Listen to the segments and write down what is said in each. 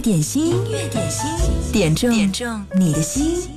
乐点心，音乐点心，点中点中你的心。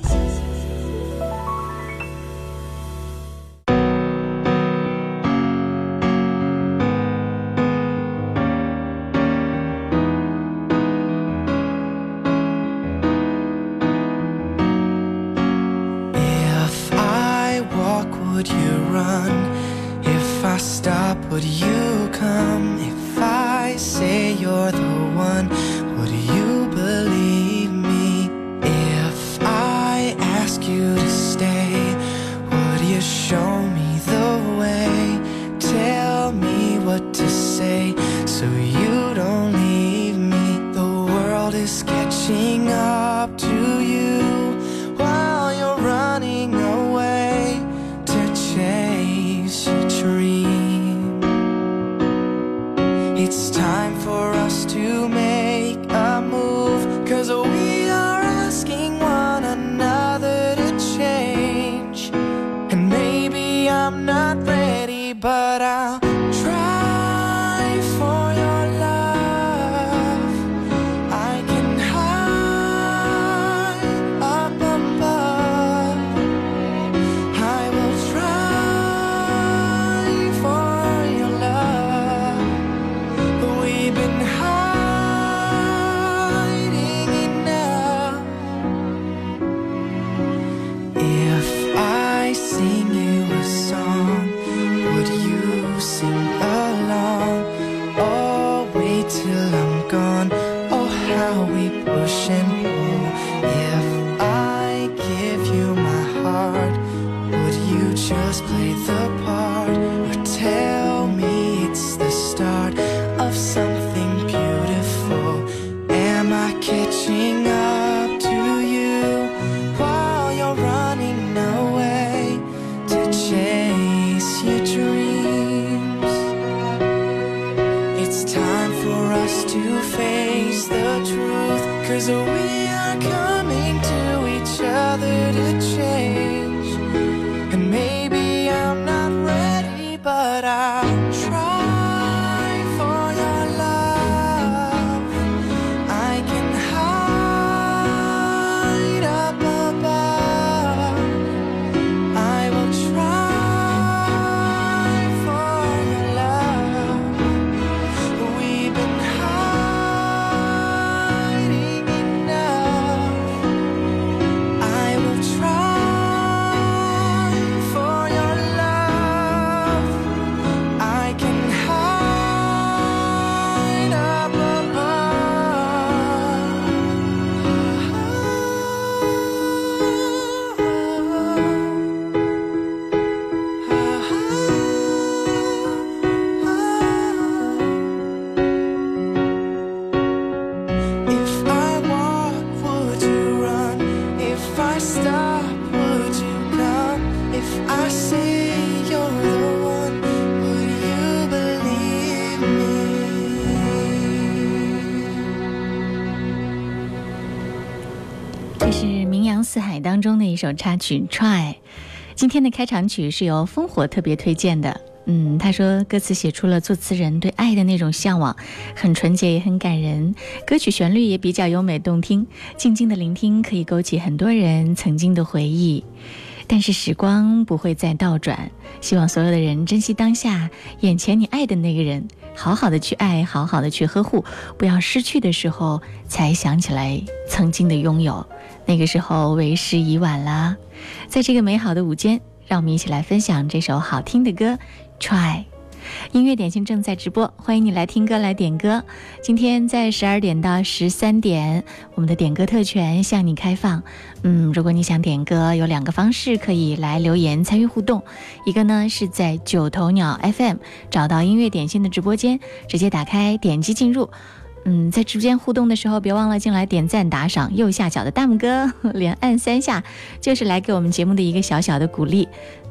首插曲《Try》，今天的开场曲是由烽火特别推荐的。嗯，他说歌词写出了作词人对爱的那种向往，很纯洁也很感人。歌曲旋律也比较优美动听，静静的聆听可以勾起很多人曾经的回忆。但是时光不会再倒转，希望所有的人珍惜当下，眼前你爱的那个人，好好的去爱，好好的去呵护，不要失去的时候才想起来曾经的拥有。那个时候为时已晚啦，在这个美好的午间，让我们一起来分享这首好听的歌《Try》。音乐点心正在直播，欢迎你来听歌来点歌。今天在十二点到十三点，我们的点歌特权向你开放。嗯，如果你想点歌，有两个方式可以来留言参与互动。一个呢是在九头鸟 FM 找到音乐点心的直播间，直接打开点击进入。嗯，在直播间互动的时候，别忘了进来点赞打赏。右下角的大拇哥 连按三下，就是来给我们节目的一个小小的鼓励。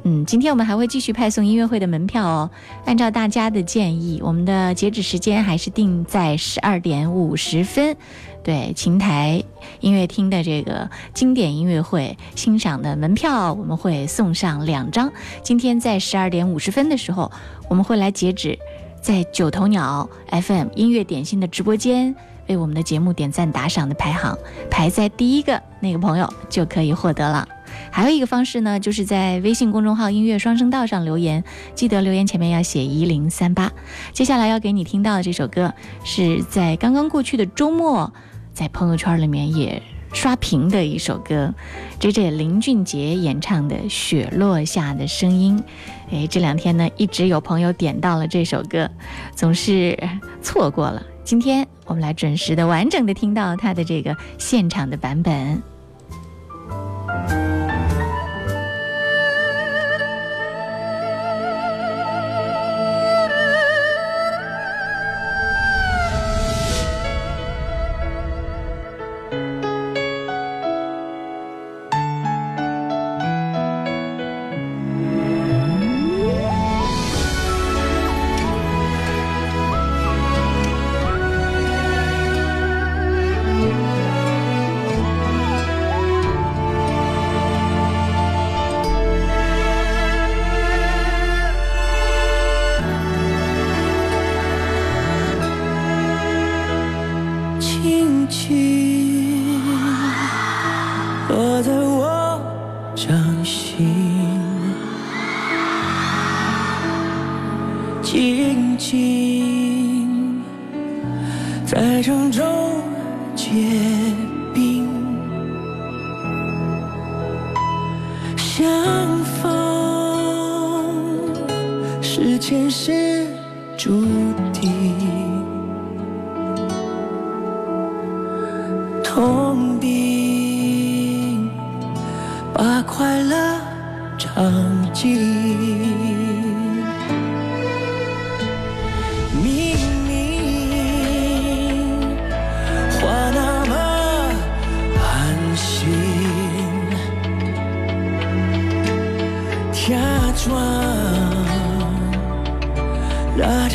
嗯，今天我们还会继续派送音乐会的门票哦。按照大家的建议，我们的截止时间还是定在十二点五十分。对，琴台音乐厅的这个经典音乐会欣赏的门票，我们会送上两张。今天在十二点五十分的时候，我们会来截止。在九头鸟 FM 音乐点心的直播间为我们的节目点赞打赏的排行，排在第一个那个朋友就可以获得了。还有一个方式呢，就是在微信公众号“音乐双声道”上留言，记得留言前面要写一零三八。接下来要给你听到的这首歌，是在刚刚过去的周末，在朋友圈里面也刷屏的一首歌，J J 林俊杰演唱的《雪落下的声音》。哎，这两天呢，一直有朋友点到了这首歌，总是错过了。今天我们来准时的、完整的听到他的这个现场的版本。假装拉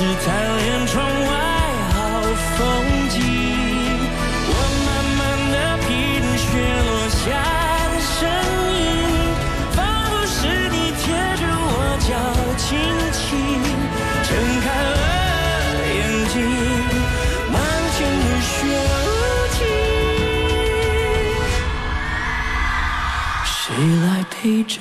是贪恋窗外好风景，我慢慢的品雪落下的声音，仿佛是你贴着我脚轻轻睁开了眼睛，漫天的雪无情，谁来陪着？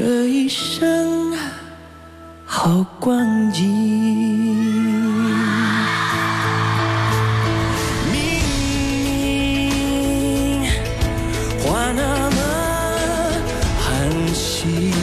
信。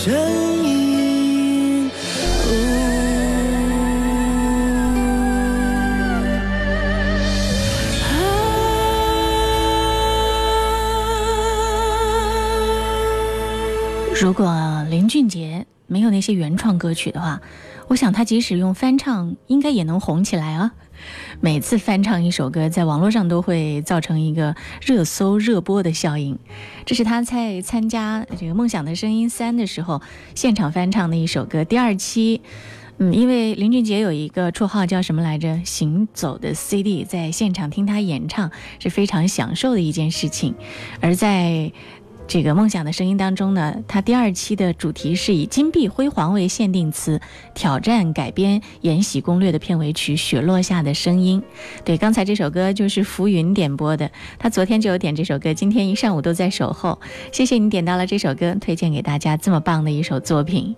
的声音。如果林俊杰没有那些原创歌曲的话，我想他即使用翻唱，应该也能红起来啊！每次翻唱一首歌，在网络上都会造成一个热搜热播的效应。这是他在参加这个《梦想的声音三》的时候现场翻唱的一首歌。第二期，嗯，因为林俊杰有一个绰号叫什么来着？“行走的 CD”，在现场听他演唱是非常享受的一件事情，而在。这个梦想的声音当中呢，它第二期的主题是以金碧辉煌为限定词，挑战改编《延禧攻略》的片尾曲《雪落下的声音》。对，刚才这首歌就是浮云点播的，他昨天就有点这首歌，今天一上午都在守候。谢谢你点到了这首歌，推荐给大家这么棒的一首作品。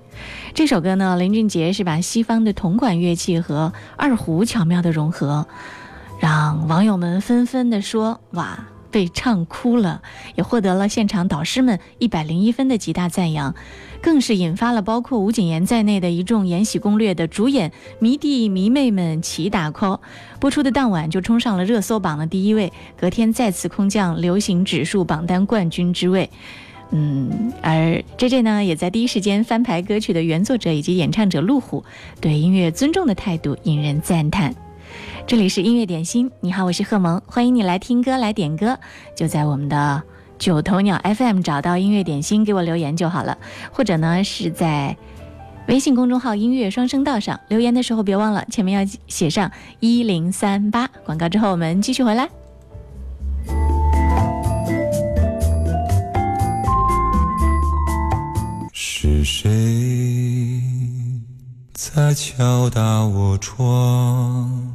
这首歌呢，林俊杰是把西方的铜管乐器和二胡巧妙的融合，让网友们纷纷的说：“哇！”被唱哭了，也获得了现场导师们一百零一分的极大赞扬，更是引发了包括吴谨言在内的一众《延禧攻略》的主演迷弟迷妹们齐打 call。播出的当晚就冲上了热搜榜的第一位，隔天再次空降流行指数榜单冠军之位。嗯，而 J J 呢，也在第一时间翻牌歌曲的原作者以及演唱者陆虎对音乐尊重的态度引人赞叹。这里是音乐点心，你好，我是贺萌，欢迎你来听歌来点歌，就在我们的九头鸟 FM 找到音乐点心，给我留言就好了，或者呢是在微信公众号音乐双声道上留言的时候，别忘了前面要写上一零三八。广告之后我们继续回来。是谁在敲打我窗？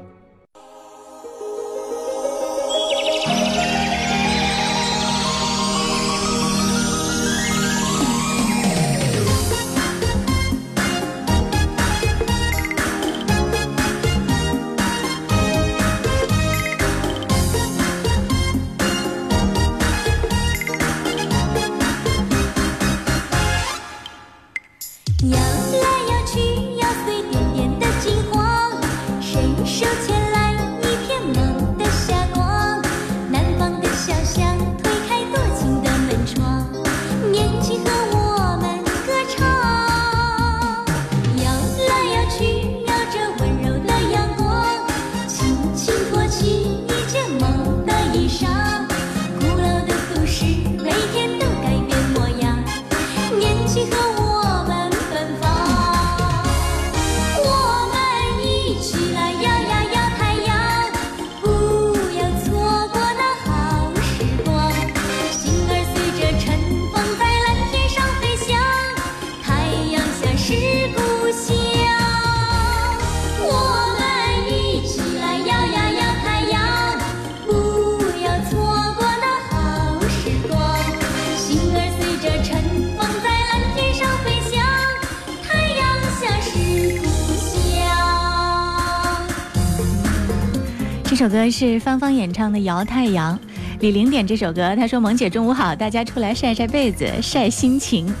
首歌是芳芳演唱的《摇太阳》，李玲点这首歌，她说：“萌姐中午好，大家出来晒晒被子，晒心情。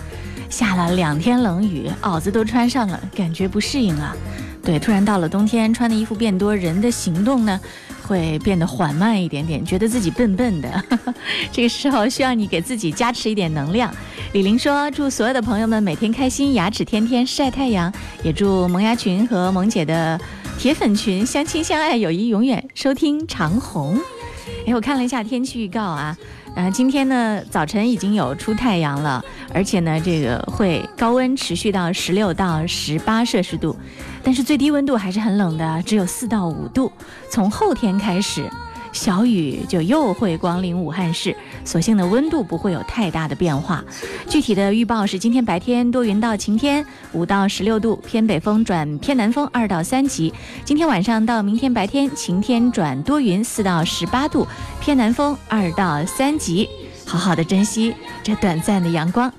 下了两天冷雨，袄子都穿上了，感觉不适应啊。对，突然到了冬天，穿的衣服变多，人的行动呢会变得缓慢一点点，觉得自己笨笨的。这个时候需要你给自己加持一点能量。”李玲说：“祝所有的朋友们每天开心，牙齿天天晒太阳，也祝萌芽群和萌姐的。”铁粉群相亲相爱，友谊永远。收听长虹。哎，我看了一下天气预告啊，呃，今天呢早晨已经有出太阳了，而且呢这个会高温持续到十六到十八摄氏度，但是最低温度还是很冷的，只有四到五度。从后天开始，小雨就又会光临武汉市，所幸的温度不会有太大的变化。具体的预报是：今天白天多云到晴天，五到十六度，偏北风转偏南风二到三级；今天晚上到明天白天晴天转多云，四到十八度，偏南风二到三级。好好的珍惜这短暂的阳光。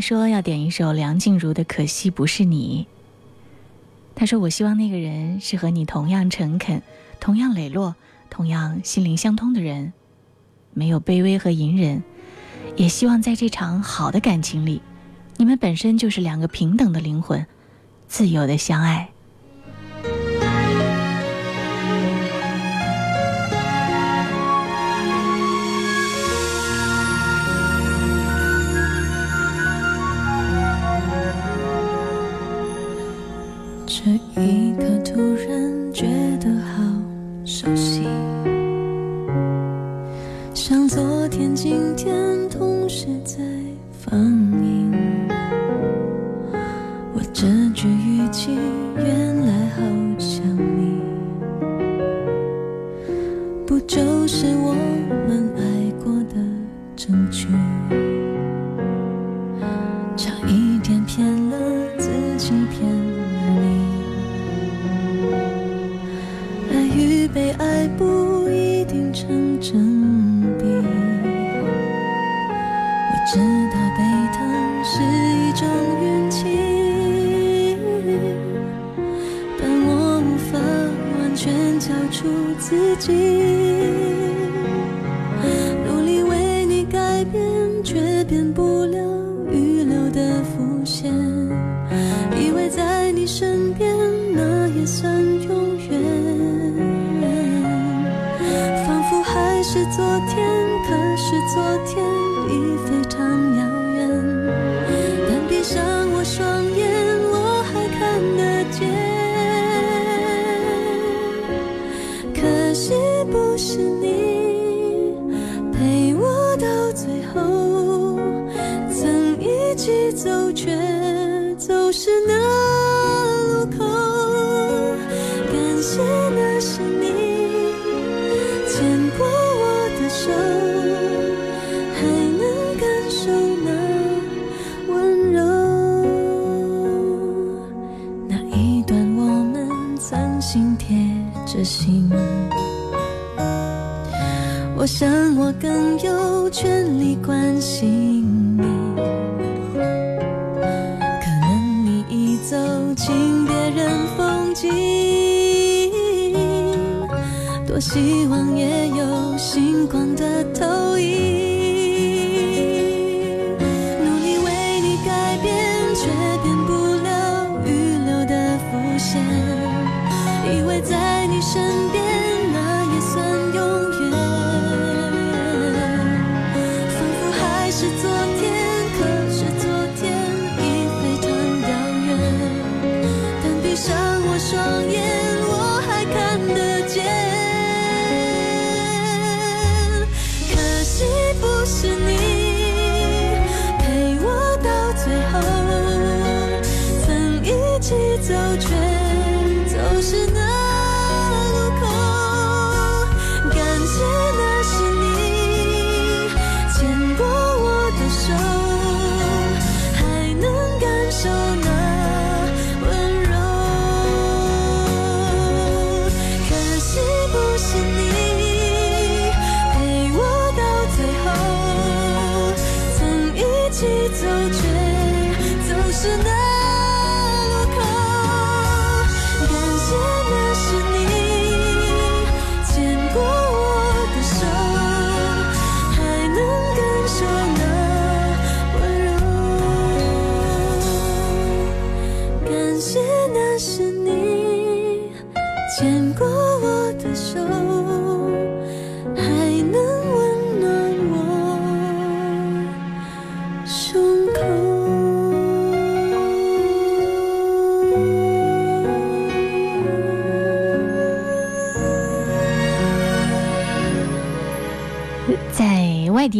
说要点一首梁静茹的《可惜不是你》。他说：“我希望那个人是和你同样诚恳、同样磊落、同样心灵相通的人，没有卑微和隐忍。也希望在这场好的感情里，你们本身就是两个平等的灵魂，自由的相爱。”一刻突然觉得好熟悉，像昨天、今天同时在放映。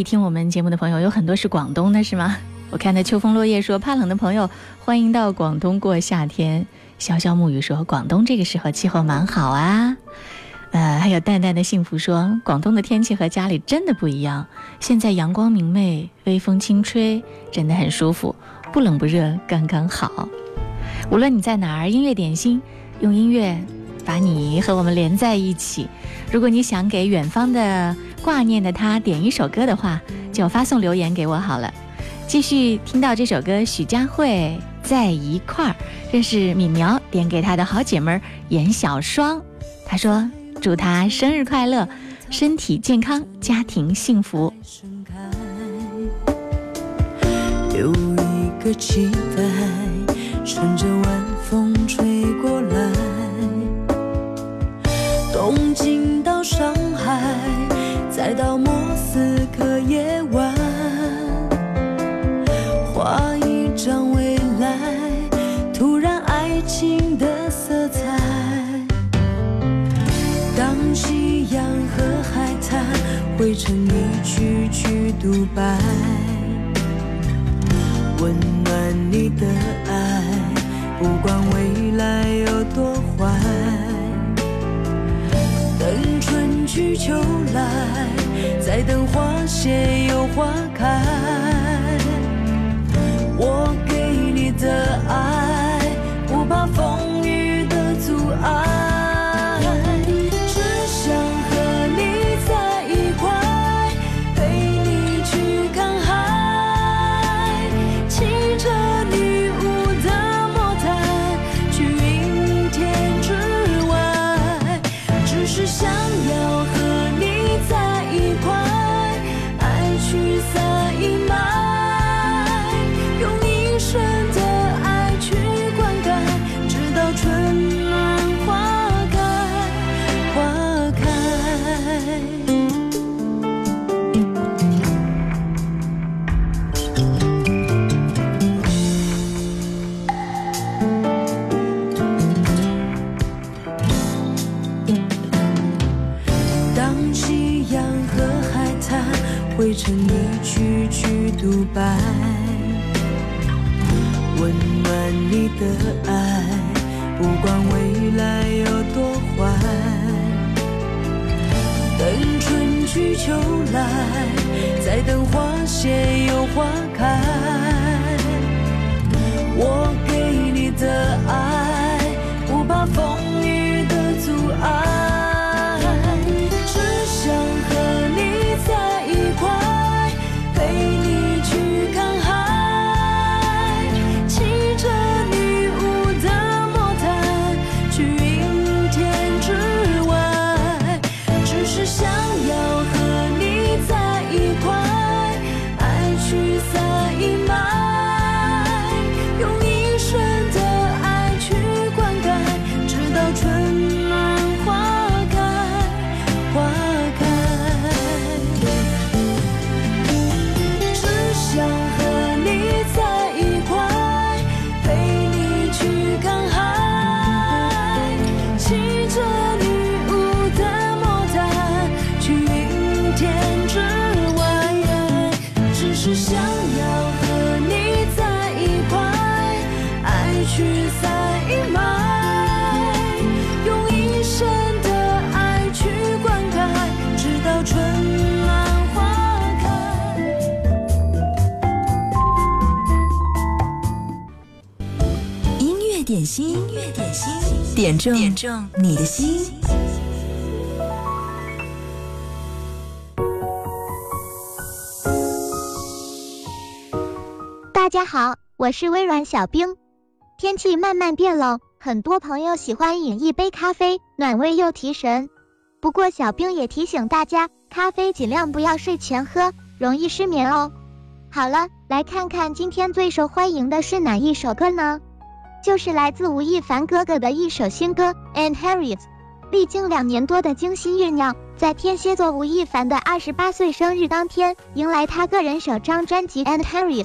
听我们节目的朋友有很多是广东的，是吗？我看到秋风落叶说怕冷的朋友欢迎到广东过夏天。潇潇暮雨说广东这个时候气候蛮好啊。呃，还有淡淡的幸福说广东的天气和家里真的不一样，现在阳光明媚，微风轻吹，真的很舒服，不冷不热，刚刚好。无论你在哪儿，音乐点心用音乐把你和我们连在一起。如果你想给远方的挂念的他点一首歌的话，就发送留言给我好了。继续听到这首歌，许佳慧在一块儿，这是敏苗点给她的好姐妹儿严小双，她说祝她生日快乐，身体健康，家庭幸福。有一个期待，顺着晚风吹过来，独白，温暖你的爱，不管未来有多坏。等春去秋来，再等花谢又花开。我给你的爱，的爱，不管未来有多坏。等春去秋来，再等花谢又花开。点中点中你的心。大家好，我是微软小冰。天气慢慢变冷，很多朋友喜欢饮一杯咖啡，暖胃又提神。不过小冰也提醒大家，咖啡尽量不要睡前喝，容易失眠哦。好了，来看看今天最受欢迎的是哪一首歌呢？就是来自吴亦凡哥哥的一首新歌《And Harriet》。历经两年多的精心酝酿，在天蝎座吴亦凡的二十八岁生日当天，迎来他个人首张专辑《And Harries》。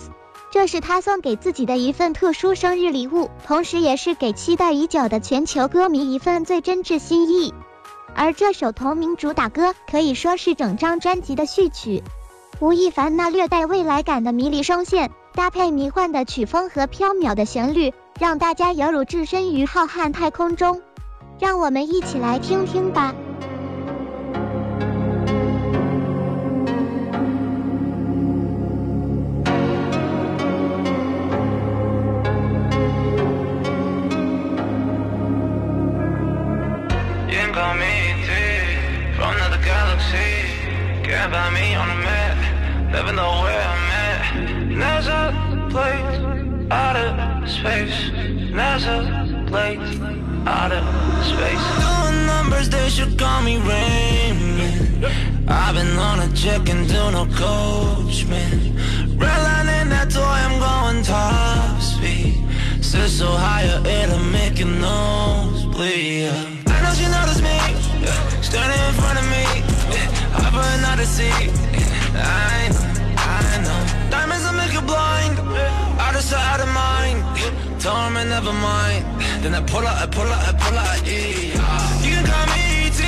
这是他送给自己的一份特殊生日礼物，同时也是给期待已久的全球歌迷一份最真挚心意。而这首同名主打歌可以说是整张专辑的序曲。吴亦凡那略带未来感的迷离声线，搭配迷幻的曲风和飘渺的旋律，让大家犹如置身于浩瀚太空中。让我们一起来听听吧。Can't find me on the map, never know where I'm at. NASA plates out of space. NASA plates out of space. Doing numbers, they should call me Raymond. I've been on a check and do no coach, man. Redlining that toy, I'm going top speed. Sit so higher, it'll make your nose bleed. I know she noticed me, standing in front of me. Put another seat. I know, I know. Diamonds will make you blind. Out of sight, out of mind. Tell them I never mind. Then I pull out, I pull out, I pull out. Yeah. You can call me ET.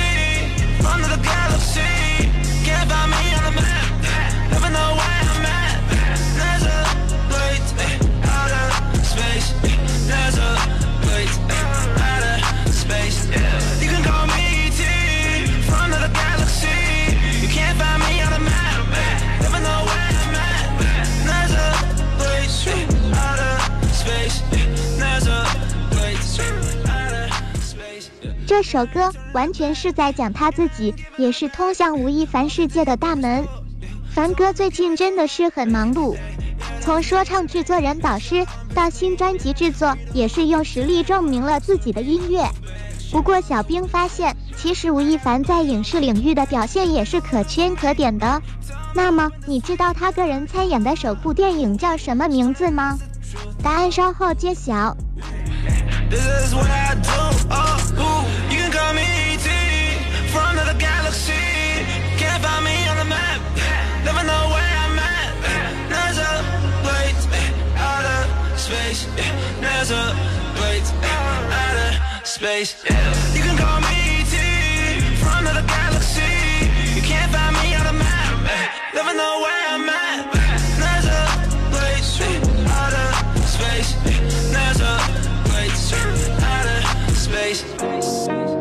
From the galaxy. Can't find me on the map. 首歌完全是在讲他自己，也是通向吴亦凡世界的大门。凡哥最近真的是很忙碌，从说唱制作人导师到新专辑制作，也是用实力证明了自己的音乐。不过小兵发现，其实吴亦凡在影视领域的表现也是可圈可点的。那么，你知道他个人参演的首部电影叫什么名字吗？答案稍后揭晓。This is what I do. Oh, ooh, you can call me ET from another galaxy. Can't find me on the map. Never know where I'm at. There's a plate out of space. There's a plate out of space. You can call me ET from another galaxy. You can't find me on the map. Never know where I'm at. Space.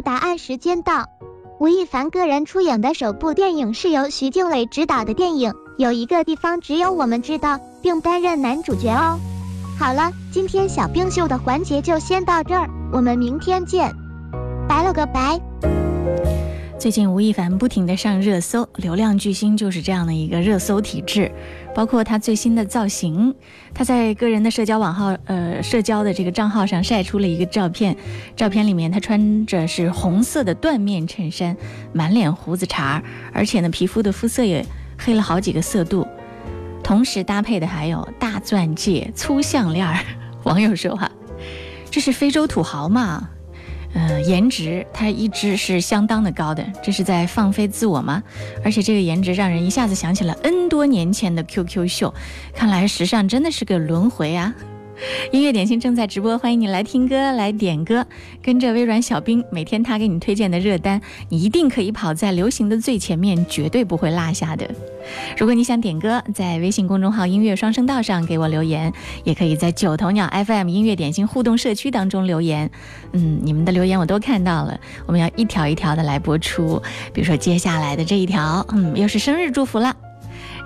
答案时间到。吴亦凡个人出演的首部电影是由徐静蕾执导的电影，有一个地方只有我们知道，并担任男主角哦。好了，今天小冰秀的环节就先到这儿，我们明天见，拜了个拜。最近吴亦凡不停的上热搜，流量巨星就是这样的一个热搜体质。包括他最新的造型，他在个人的社交网号，呃，社交的这个账号上晒出了一个照片，照片里面他穿着是红色的缎面衬衫，满脸胡子茬，而且呢皮肤的肤色也黑了好几个色度，同时搭配的还有大钻戒、粗项链儿。网友说啊，这是非洲土豪嘛？嗯，颜值他一直是相当的高的，这是在放飞自我吗？而且这个颜值让人一下子想起了 N 多年前的 QQ 秀，看来时尚真的是个轮回啊！音乐点心正在直播，欢迎你来听歌、来点歌。跟着微软小冰，每天他给你推荐的热单，你一定可以跑在流行的最前面，绝对不会落下的。如果你想点歌，在微信公众号“音乐双声道”上给我留言，也可以在九头鸟 FM 音乐点心互动社区当中留言。嗯，你们的留言我都看到了，我们要一条一条的来播出。比如说接下来的这一条，嗯，又是生日祝福了。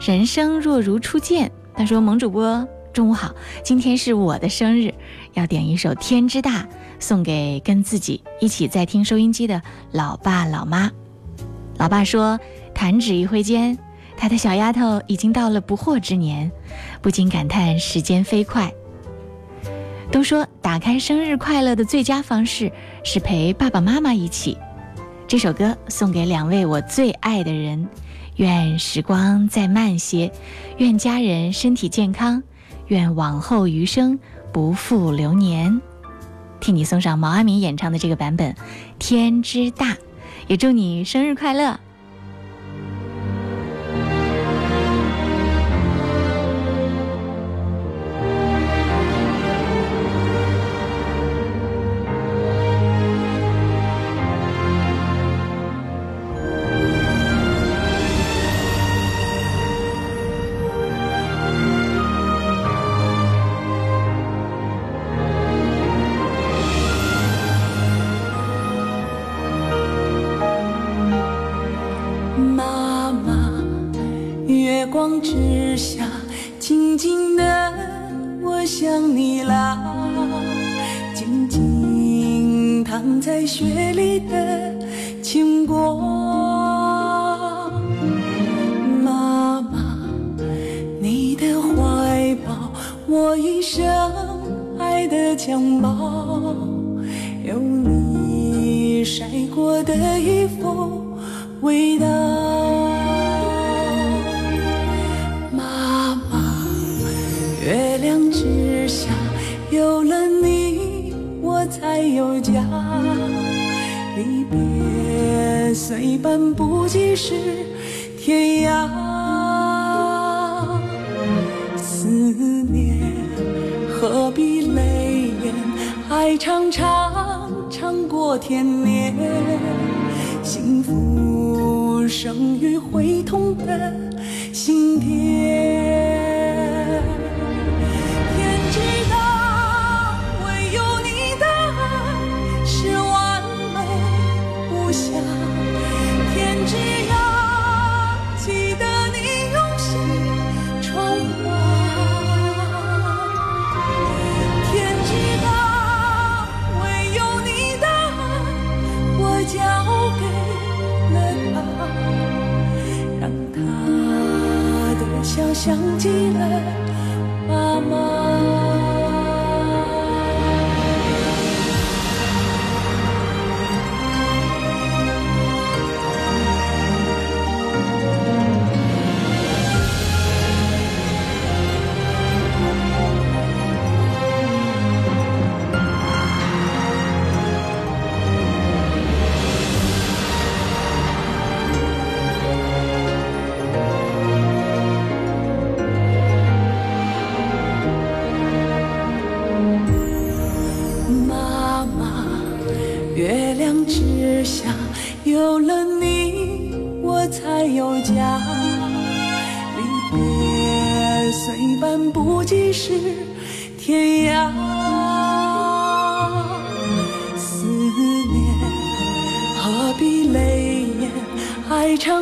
人生若如初见，他说：“萌主播。”中午好，今天是我的生日，要点一首《天之大》，送给跟自己一起在听收音机的老爸老妈。老爸说：“弹指一挥间，他的小丫头已经到了不惑之年，不禁感叹时间飞快。”都说打开生日快乐的最佳方式是陪爸爸妈妈一起。这首歌送给两位我最爱的人，愿时光再慢些，愿家人身体健康。愿往后余生不负流年，替你送上毛阿敏演唱的这个版本《天之大》，也祝你生日快乐。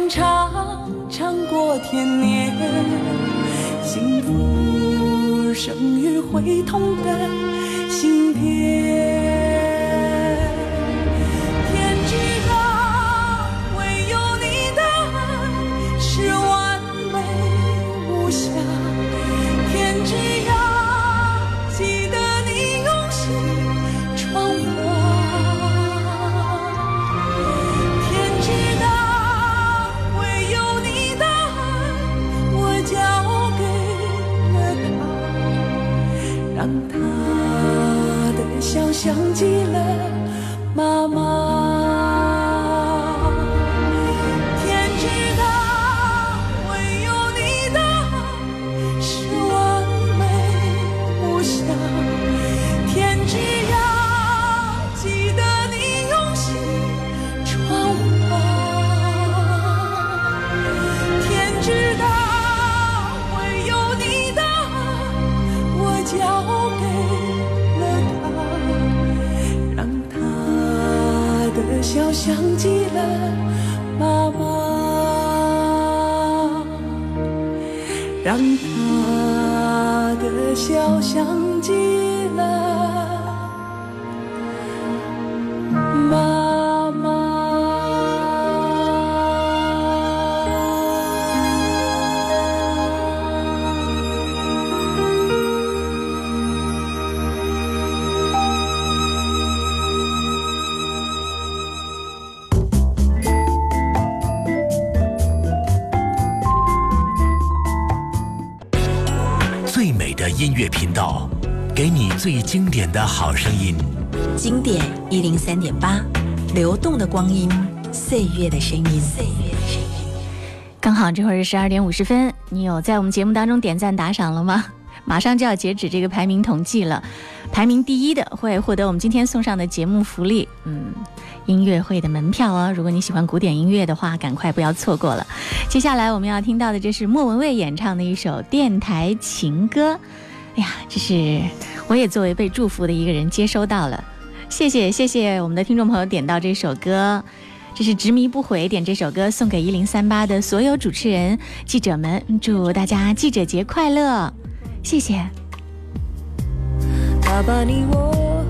常常过天年幸福生于会痛的心田像极了想起了妈妈，让她的笑想起了。经典的好声音。经典一零三点八，流动的光阴，岁月的声音。岁月的声音。刚好这会儿是十二点五十分，你有在我们节目当中点赞打赏了吗？马上就要截止这个排名统计了，排名第一的会获得我们今天送上的节目福利，嗯，音乐会的门票哦。如果你喜欢古典音乐的话，赶快不要错过了。接下来我们要听到的，这是莫文蔚演唱的一首电台情歌。哎呀，这是我也作为被祝福的一个人接收到了，谢谢谢谢我们的听众朋友点到这首歌。这是执迷不悔点这首歌送给一零三八的所有主持人、记者们，祝大家记者节快乐，谢谢。他把你我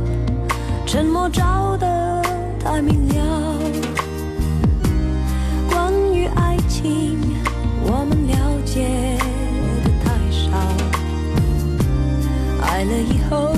沉默照得太明了，关于爱情我们了解爱了以后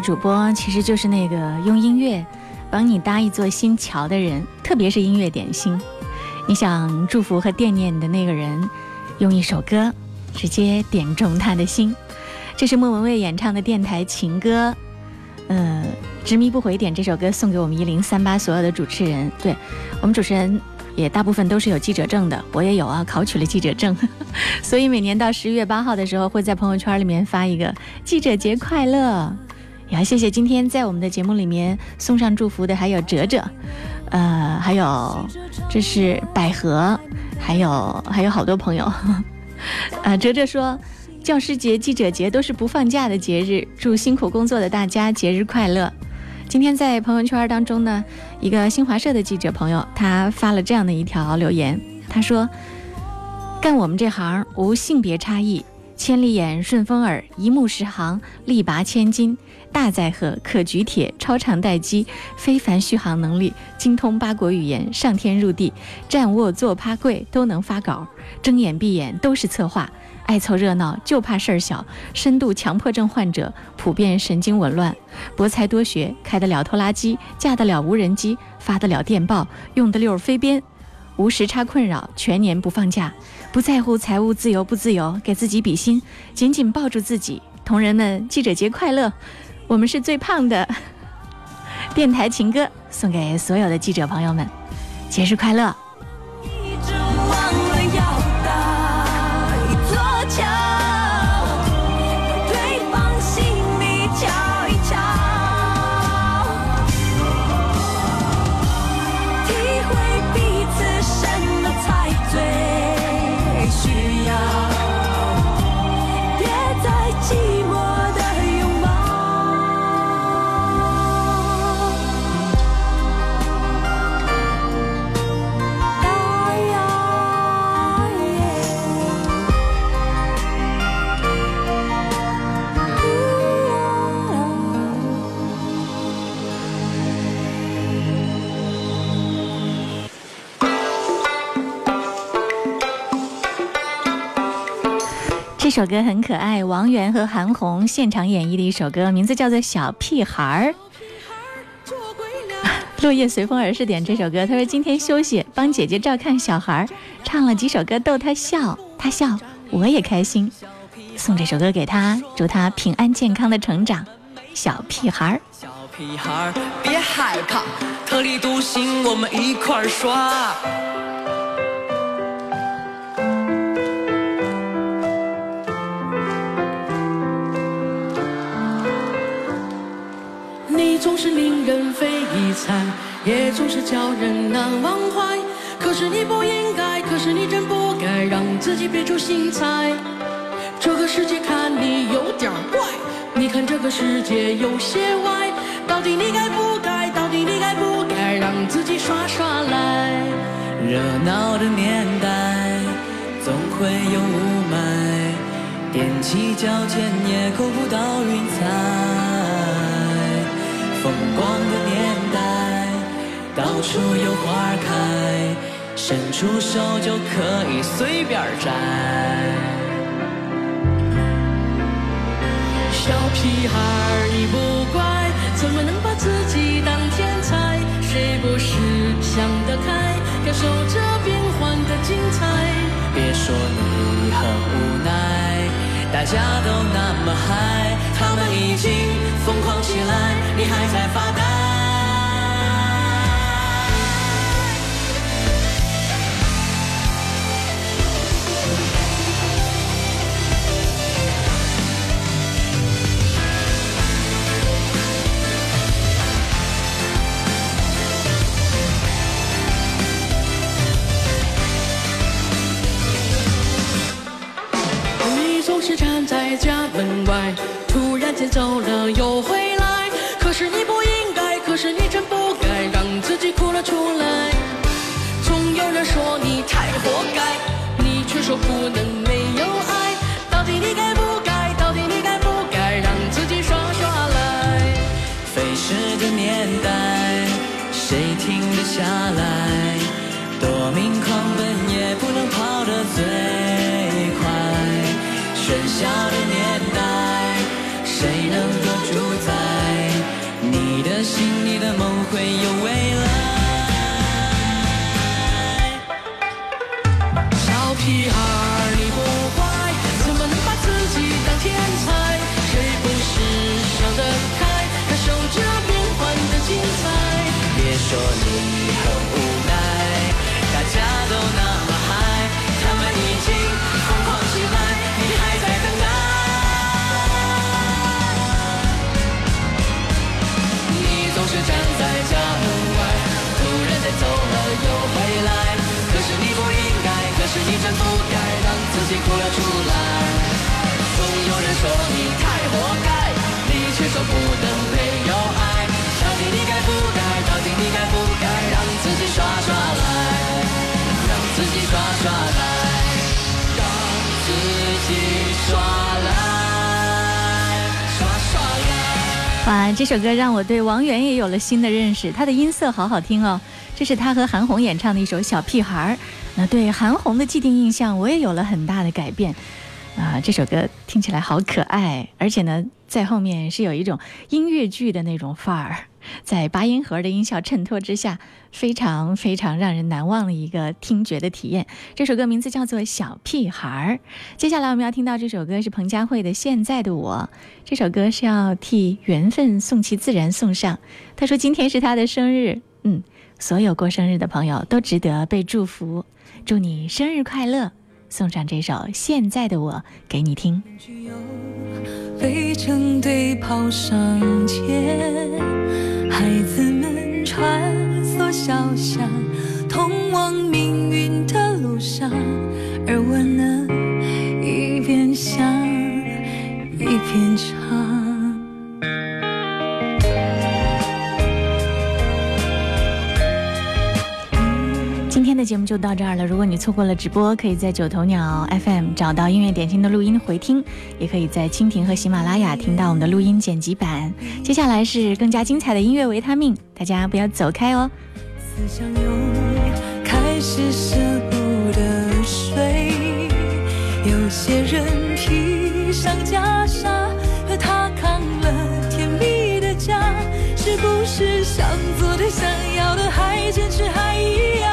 主播其实就是那个用音乐帮你搭一座新桥的人，特别是音乐点心。你想祝福和惦念的那个人，用一首歌直接点中他的心。这是莫文蔚演唱的电台情歌，呃，执迷不悔点这首歌送给我们一零三八所有的主持人。对我们主持人也大部分都是有记者证的，我也有啊，考取了记者证，所以每年到十一月八号的时候，会在朋友圈里面发一个记者节快乐。也要谢谢今天在我们的节目里面送上祝福的，还有哲哲，呃，还有这是百合，还有还有好多朋友。呃，哲哲说，教师节、记者节都是不放假的节日，祝辛苦工作的大家节日快乐。今天在朋友圈当中呢，一个新华社的记者朋友，他发了这样的一条留言，他说：“干我们这行无性别差异，千里眼、顺风耳、一目十行、力拔千斤。”大载荷，可举铁，超长待机，非凡续航能力，精通八国语言，上天入地，站卧坐趴跪都能发稿，睁眼闭眼都是策划，爱凑热闹就怕事儿小，深度强迫症患者，普遍神经紊乱，博才多学，开得了拖拉机，驾得了无人机，发得了电报，用得溜飞鞭，无时差困扰，全年不放假，不在乎财务自由不自由，给自己比心，紧紧抱住自己。同仁们，记者节快乐！我们是最胖的 电台情歌，送给所有的记者朋友们，节日快乐！首歌很可爱，王源和韩红现场演绎的一首歌，名字叫做《小屁孩儿》。落叶随风而逝点这首歌，他说今天休息，帮姐姐照看小孩，唱了几首歌逗她笑，她笑我也开心，送这首歌给她，祝她平安健康的成长。小屁孩儿，小屁孩儿别害怕，特立独行，我们一块儿耍。你总是令人费猜，也总是叫人难忘怀。可是你不应该，可是你真不该让自己别出心裁。这个世界看你有点怪，你看这个世界有些歪。到底你该不该？到底你该不该让自己耍耍赖？热闹的年代总会有雾霾，踮起脚尖也够不到云彩。风光的年代，到处有花开，伸出手就可以随便摘。小屁孩你不乖，怎么能把自己当天才？谁不是想得开，感受着变幻的精彩？别说你很无奈，大家都那么嗨，他们已经疯狂起来，你还在发呆。在家门外，突然间走了又回来。可是你不应该，可是你真不该让自己哭了出来。总有人说你太活该，你却说不能没有爱。到底你该不该？到底你该不该让自己耍耍赖？飞逝的年代，谁停得下来？夺命狂奔会有耍赖，让自己耍赖，耍耍赖。哇，这首歌让我对王源也有了新的认识，他的音色好好听哦。这是他和韩红演唱的一首《小屁孩儿》，那对韩红的既定印象我也有了很大的改变。啊，这首歌听起来好可爱，而且呢，在后面是有一种音乐剧的那种范儿，在八音盒的音效衬托之下，非常非常让人难忘的一个听觉的体验。这首歌名字叫做《小屁孩儿》。接下来我们要听到这首歌是彭佳慧的《现在的我》，这首歌是要替缘分送其自然送上。他说今天是他的生日，嗯，所有过生日的朋友都值得被祝福，祝你生日快乐。送上这首《现在的我》给你听。累成队跑上前，孩子们穿梭小巷，通往命运的路上，而我呢，的节目就到这儿了。如果你错过了直播，可以在九头鸟 FM 找到音乐点心的录音回听，也可以在蜻蜓和喜马拉雅听到我们的录音剪辑版。接下来是更加精彩的音乐维他命，大家不要走开哦。思想又开始舍不得睡，有些人披上袈裟，和他扛了甜蜜的家，是不是想做的海坚持海一样